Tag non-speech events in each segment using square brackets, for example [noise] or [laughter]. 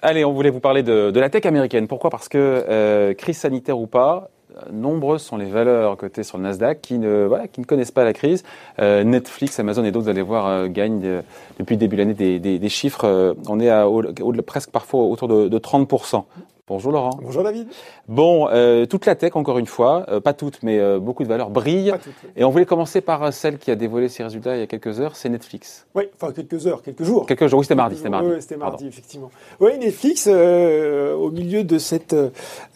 Allez, on voulait vous parler de, la tech américaine. Pourquoi? Parce que, euh, crise sanitaire ou pas, nombreuses sont les valeurs cotées sur le Nasdaq qui ne, connaissent pas la crise. Euh, Netflix, Amazon et d'autres, vous allez voir, euh, gagnent depuis le début de l'année des, chiffres. On est presque parfois autour de 30%. Bonjour Laurent. Bonjour David. Bon, euh, toute la tech, encore une fois, euh, pas toutes, mais euh, beaucoup de valeurs brillent. Toutes, oui. Et on voulait commencer par celle qui a dévoilé ses résultats il y a quelques heures, c'est Netflix. Oui, enfin quelques heures, quelques jours. Quelques jours, oui, c'était mardi. C'était mardi, oui, c'était mardi effectivement. Oui, Netflix, euh, au milieu de cette,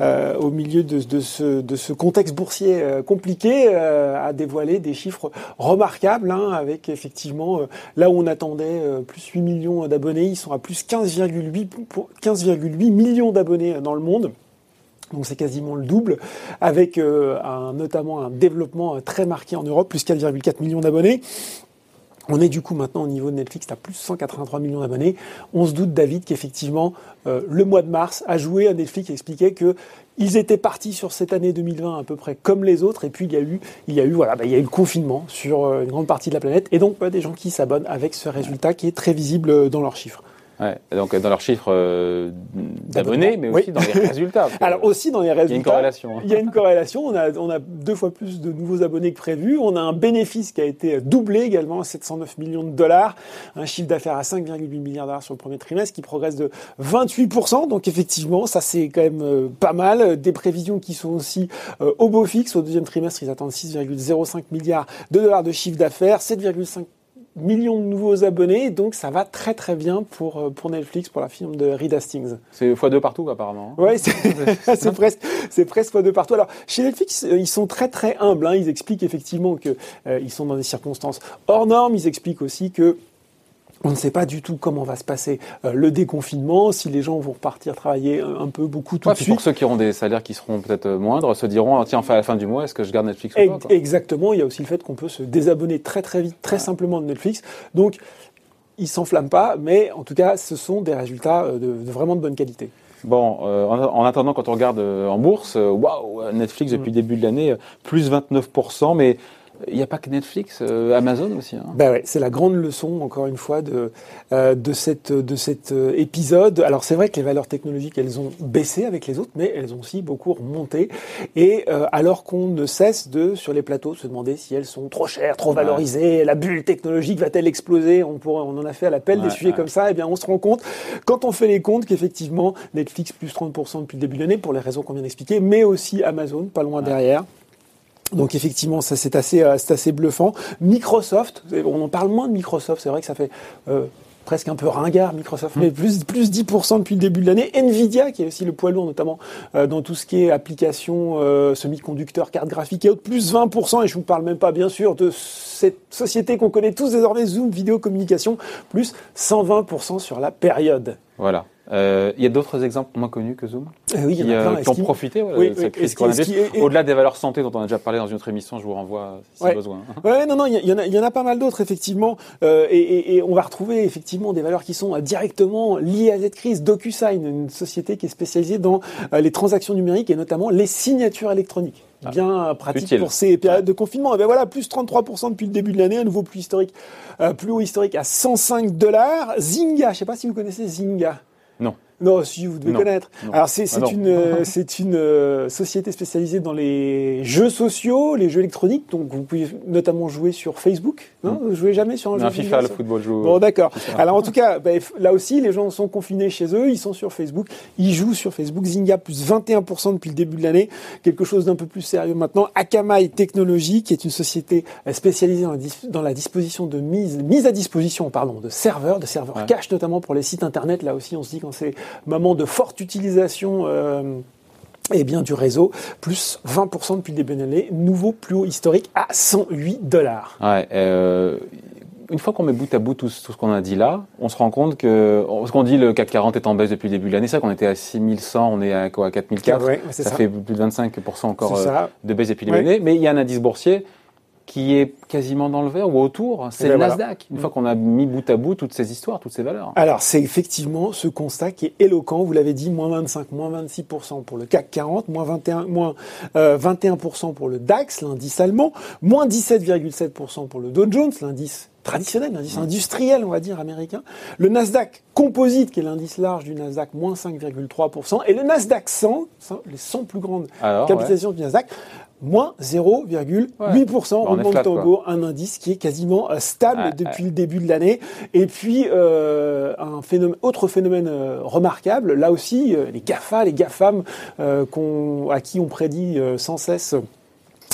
euh, au milieu de, de, ce, de ce contexte boursier compliqué, a dévoilé des chiffres remarquables, hein, avec effectivement là où on attendait plus 8 millions d'abonnés, ils sont à plus 15,8 15,8 millions d'abonnés dans le monde. Donc c'est quasiment le double, avec euh, notamment un développement très marqué en Europe, plus 4,4 millions d'abonnés. On est du coup maintenant au niveau de Netflix à plus 183 millions d'abonnés. On se doute, David, qu'effectivement, euh, le mois de mars a joué à Netflix et expliquait que ils étaient partis sur cette année 2020 à peu près comme les autres, et puis il y a eu, il y a eu, voilà, bah, il y a eu le confinement sur euh, une grande partie de la planète, et donc bah, des gens qui s'abonnent avec ce résultat qui est très visible dans leurs chiffres. Ouais, donc dans leurs chiffres euh, d'abonnés, mais aussi oui. dans les résultats. [laughs] Alors aussi dans les résultats. Il y a une corrélation. Il y a une corrélation. On a, on a deux fois plus de nouveaux abonnés que prévu. On a un bénéfice qui a été doublé également à 709 millions de dollars. Un chiffre d'affaires à 5,8 milliards de dollars sur le premier trimestre qui progresse de 28%. Donc effectivement, ça c'est quand même pas mal. Des prévisions qui sont aussi euh, au beau fixe. Au deuxième trimestre, ils attendent 6,05 milliards de dollars de chiffre d'affaires, 7,5 millions de nouveaux abonnés, donc ça va très très bien pour, pour Netflix, pour la firme de Reed Hastings. C'est x2 partout apparemment. Oui, [laughs] c'est presque, c'est presque x2 partout. Alors chez Netflix, ils sont très très humbles. Hein. Ils expliquent effectivement que euh, ils sont dans des circonstances hors normes. Ils expliquent aussi que on ne sait pas du tout comment va se passer euh, le déconfinement, si les gens vont repartir travailler un, peu, beaucoup tout ouais, de suite. Pour ceux qui auront des salaires qui seront peut-être moindres, se diront ah, tiens, enfin à la fin du mois, est-ce que je garde Netflix ou pas quoi Exactement. Il y a aussi le fait qu'on peut se désabonner très très vite, très ouais. simplement de Netflix. Donc ils s'enflamment pas, mais en tout cas, ce sont des résultats de, de vraiment de bonne qualité. Bon, euh, en, en, attendant, quand on regarde euh, en bourse, waouh, Netflix depuis mmh. le début de l'année, plus 29%, mais il n'y a pas que Netflix, euh, Amazon aussi. Hein. Ben ouais, c'est la grande leçon, encore une fois, de, euh, de, cette, de cet euh, épisode. Alors c'est vrai que les valeurs technologiques, elles ont baissé avec les autres, mais elles ont aussi beaucoup remonté. Et euh, alors qu'on ne cesse de, sur les plateaux, se demander si elles sont trop chères, trop valorisées, ouais. la bulle technologique va-t-elle exploser on, pourrait, on en a fait à l'appel ouais, des sujets comme ça. Et eh bien on se rend compte, quand on fait les comptes, qu'effectivement, Netflix plus 30% depuis le début de l'année, pour les raisons qu'on vient d'expliquer, mais aussi Amazon, pas loin derrière. Donc effectivement, ça c'est assez, euh, c'est assez bluffant. Microsoft, on en parle moins de Microsoft, c'est vrai que ça fait euh, presque un peu ringard Microsoft, mmh. mais plus plus 10% depuis le début de l'année. Nvidia qui est aussi le poids lourd notamment euh, dans tout ce qui est application euh, semi-conducteurs, cartes graphiques et autres, plus 20%. Et je vous parle même pas bien sûr de cette société qu'on connaît tous désormais, Zoom Vidéo Communication, plus 120% sur la période. Voilà. Euh, il y a d'autres exemples moins connus que Zoom euh, oui, il y en a plein, qui ont profité oui, de cette crise coronavirus. Au-delà des valeurs santé dont on a déjà parlé dans une autre émission, je vous renvoie si ouais. besoin. [laughs] Ouais, non, non, il y, en a, il y en a pas mal d'autres effectivement, euh, et, et, et, on va retrouver effectivement des valeurs qui sont directement liées à cette crise. DocuSign, une société qui est spécialisée dans euh, les transactions numériques et notamment les signatures électroniques bien ah, pratique utile. pour ces périodes de confinement. Et ben voilà, plus 33% depuis le début de l'année, un nouveau plus historique, euh, plus haut historique à 105 dollars. Zynga, je sais pas si vous connaissez Zynga. Non. Non, si vous devez non. connaître. Non. Alors c'est ah une c'est une euh, société spécialisée dans les jeux sociaux, les jeux électroniques. Donc vous pouvez notamment jouer sur Facebook. Non, mm. vous jouez jamais sur un non, jeu FIFA, le football joue. Bon d'accord. Alors en tout cas, bah, là aussi les gens sont confinés chez eux, ils sont sur Facebook, ils jouent sur Facebook. Zynga plus 21% depuis le début de l'année. Quelque chose d'un peu plus sérieux maintenant. Akamai Technologies, qui est une société spécialisée dans la, dans la disposition de mise mise à disposition pardon de serveurs, de serveurs ouais. cache notamment pour les sites internet. Là aussi on se dit quand c'est moment de forte utilisation euh, eh bien, du réseau, plus 20% depuis le début de l'année, nouveau plus haut historique à 108 dollars. Ouais, euh, une fois qu'on met bout à bout tout, tout ce qu'on a dit là, on se rend compte que, ce qu'on dit, le CAC 40 est en baisse depuis le début de l'année, c'est vrai qu'on était à 6100, on est à quoi, à 4004, ouais, ça, ça, fait plus de 25% encore euh, de baisse depuis le début ouais. de l'année, mais il y a un indice boursier qui est quasiment dans le vert ou autour, c'est Eh le ben voilà. Nasdaq. Une fois qu'on a mis bout à bout toutes ces histoires, toutes ces valeurs. Alors, c'est effectivement ce constat qui est éloquent. Vous l'avez dit, moins 25, moins 26% pour le CAC 40, moins 21, moins, euh, 21% pour le DAX, l'indice allemand, moins 17,7% pour le Dow Jones, l'indice traditionnel, l'indice industriel, on va dire, américain. Le Nasdaq Composite, qui est l'indice large du Nasdaq, moins 5,3%. Et le Nasdaq 100, les 100 plus grandes Alors, capitalisations du Nasdaq, moins 0,8%. Bah, on est roulement de tambour, un indice qui est quasiment euh, stable Ouais, depuis le début de l'année. Et puis, euh, un phénomène, autre phénomène euh, remarquable, là aussi, euh, les GAFA, les GAFAM, euh, qu'on- à qui on prédit euh, sans cesse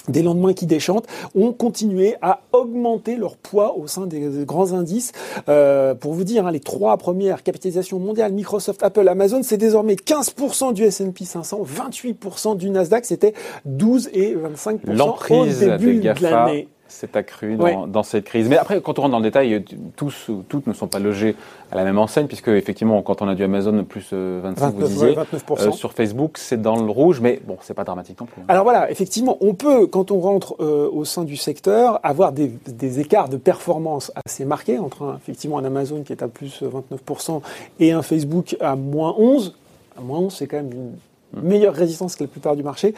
des lendemains qui déchantent, ont continué à augmenter leur poids au sein des, des grands indices. Euh, pour vous dire, hein, les trois premières capitalisations mondiales, Microsoft, Apple, Amazon, c'est désormais 15% du S&P 500, 28% du Nasdaq, c'était 12 et 25% au début des de l'année. S'est accrue dans, cette crise. Mais après, quand on rentre dans le détail, tous ou toutes ne sont pas logés à la même enseigne, puisque effectivement, quand on a du Amazon plus euh, 25, vous 29, disiez, ouais, 29%. euh, sur Facebook, c'est dans le rouge, mais bon, c'est pas dramatique non plus. hein. Alors voilà, effectivement, on peut, quand on rentre euh, au sein du secteur, avoir des, des écarts de performance assez marqués entre un, effectivement un Amazon qui est à plus 29% et un Facebook à moins 11. À moins 11, c'est quand même une meilleure résistance que la plupart du marché.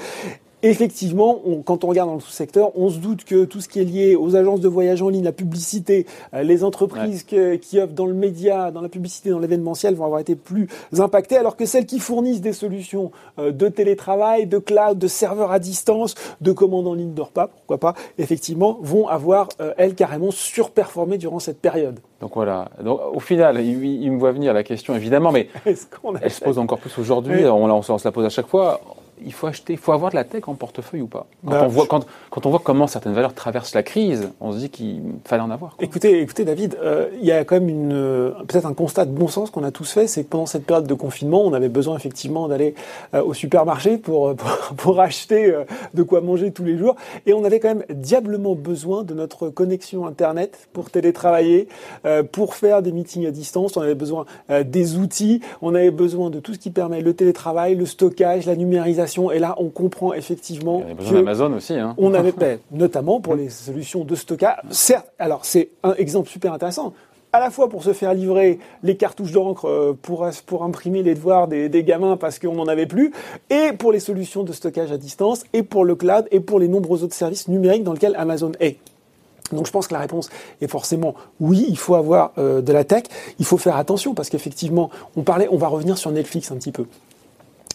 Effectivement, on- quand on regarde dans le sous-secteur, on se doute que tout ce qui est lié aux agences de voyage en ligne, la publicité, euh, les entreprises que- qui offrent dans le média, dans la publicité, dans l'événementiel vont avoir été plus impactées, alors que celles qui fournissent des solutions euh, de télétravail, de cloud, de serveurs à distance, de commandes en ligne de repas, pourquoi pas, effectivement, vont avoir, euh, elles, carrément surperformé durant cette période. Donc voilà. Donc, au final, il, il me voit venir la question, évidemment, mais [laughs] elle se pose encore plus aujourd'hui. Oui. On, on se la pose à chaque fois. Il faut acheter, il faut avoir de la tech en portefeuille ou pas. Quand, Bah, on voit, quand, quand on voit comment certaines valeurs traversent la crise, on se dit qu'il fallait en avoir. quoi. Écoutez, écoutez David, euh, il y a quand même une euh, peut-être un constat de bon sens qu'on a tous fait, c'est que pendant cette période de confinement, on avait besoin effectivement d'aller euh, au supermarché pour, [laughs] pour pour acheter euh, de quoi manger tous les jours, et on avait quand même diablement besoin de notre connexion internet pour télétravailler, pour faire des meetings à distance. On avait besoin des outils, on avait besoin de tout ce qui permet le télétravail, le stockage, la numérisation, et là on comprend effectivement Il y a besoin d'Amazon aussi. Hein. on avait fait, [laughs] notamment pour les solutions de stockage. Certes, alors c'est un exemple super intéressant. À la fois pour se faire livrer les cartouches d'encre euh, pour, pour imprimer les devoirs des, des gamins parce qu'on n'en avait plus, et pour les solutions de stockage à distance, et pour le cloud, et pour les nombreux autres services numériques dans lesquels Amazon est. Donc je pense que la réponse est forcément oui, il faut avoir euh, de la tech, il faut faire attention parce qu'effectivement, on parlait, on va revenir sur Netflix un petit peu.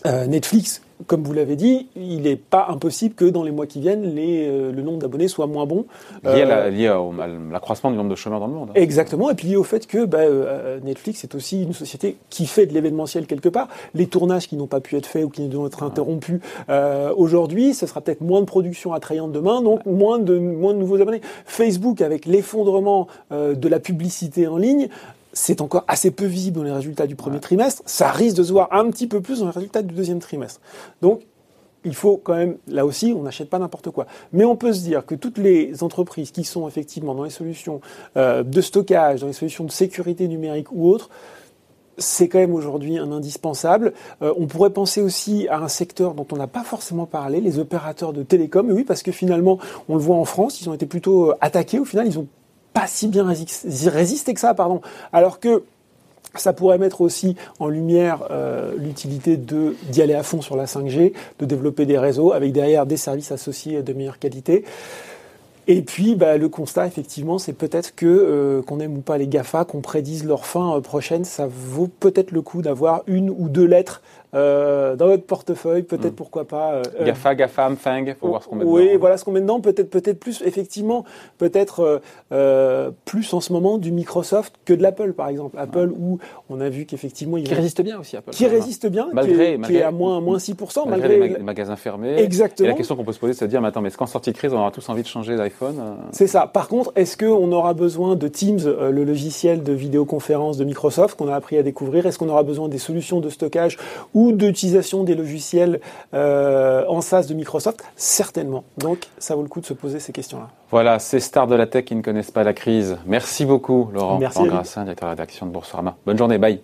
Euh, Netflix, comme vous l'avez dit, il n'est pas impossible que dans les mois qui viennent, les, euh, le nombre d'abonnés soit moins bon. Lié, à Euh, la- lié au- à l'accroissement du nombre de chômeurs dans le monde. hein. Exactement, et puis lié au fait que bah, euh, Netflix est aussi une société qui fait de l'événementiel quelque part. Les tournages qui n'ont pas pu être faits ou qui doivent être interrompus euh, aujourd'hui, ce sera peut-être moins de production attrayante demain, donc moins de moins de nouveaux abonnés. Facebook avec l'effondrement euh, de la publicité en ligne. C'est encore assez peu visible dans les résultats du premier trimestre. Ça risque de se voir un petit peu plus dans les résultats du deuxième trimestre. Donc, il faut quand même, là aussi, on n'achète pas n'importe quoi. Mais on peut se dire que toutes les entreprises qui sont effectivement dans les solutions euh, de stockage, dans les solutions de sécurité numérique ou autres, c'est quand même aujourd'hui un indispensable. Euh, on pourrait penser aussi à un secteur dont on n'a pas forcément parlé, les opérateurs de télécom. Et oui, parce que finalement, on le voit en France, ils ont été plutôt euh, attaqués. Au final, ils ont pas si bien rési- résisté que ça, pardon. Alors que ça pourrait mettre aussi en lumière euh, l'utilité de d'y aller à fond sur la 5G, de développer des réseaux avec derrière des services associés de meilleure qualité. Et puis, bah, le constat, effectivement, c'est peut-être que, euh, qu'on aime ou pas les GAFA, qu'on prédise leur fin euh, prochaine, ça vaut peut-être le coup d'avoir une ou deux lettres euh, dans votre portefeuille, peut-être Mm. pourquoi pas. euh, euh, GAFA, GAFAM, FANG, faut voir ce qu'on met oui, dedans. voilà ce qu'on met dedans. Peut-être, peut-être plus, effectivement, peut-être euh, plus en ce moment du Microsoft que de l'Apple, par exemple. Apple, où on a vu qu'effectivement, il Qui résiste bien aussi, Apple. qui résiste bien, Malgré- qui, est, qui malgré- est à moins, moins 6%, Malgré, malgré, les, mag- les magasins fermés. Exactement. Et la question qu'on peut se poser, c'est de dire, mais attends, mais est-ce qu'en sortie de crise, on aura tous envie de changer d'iPhone C'est ça. Par contre, est-ce qu'on aura besoin de Teams, le logiciel de vidéoconférence de Microsoft qu'on a appris à découvrir? Est-ce qu'on aura besoin des solutions de stockage ou d'utilisation des logiciels euh, en SaaS de Microsoft Certainement. Donc, ça vaut le coup de se poser ces questions-là. Voilà, ces stars de la tech qui ne connaissent pas la crise. Merci beaucoup, Laurent Merci. Grassin, directeur de la rédaction de Boursorama. Bonne journée, bye.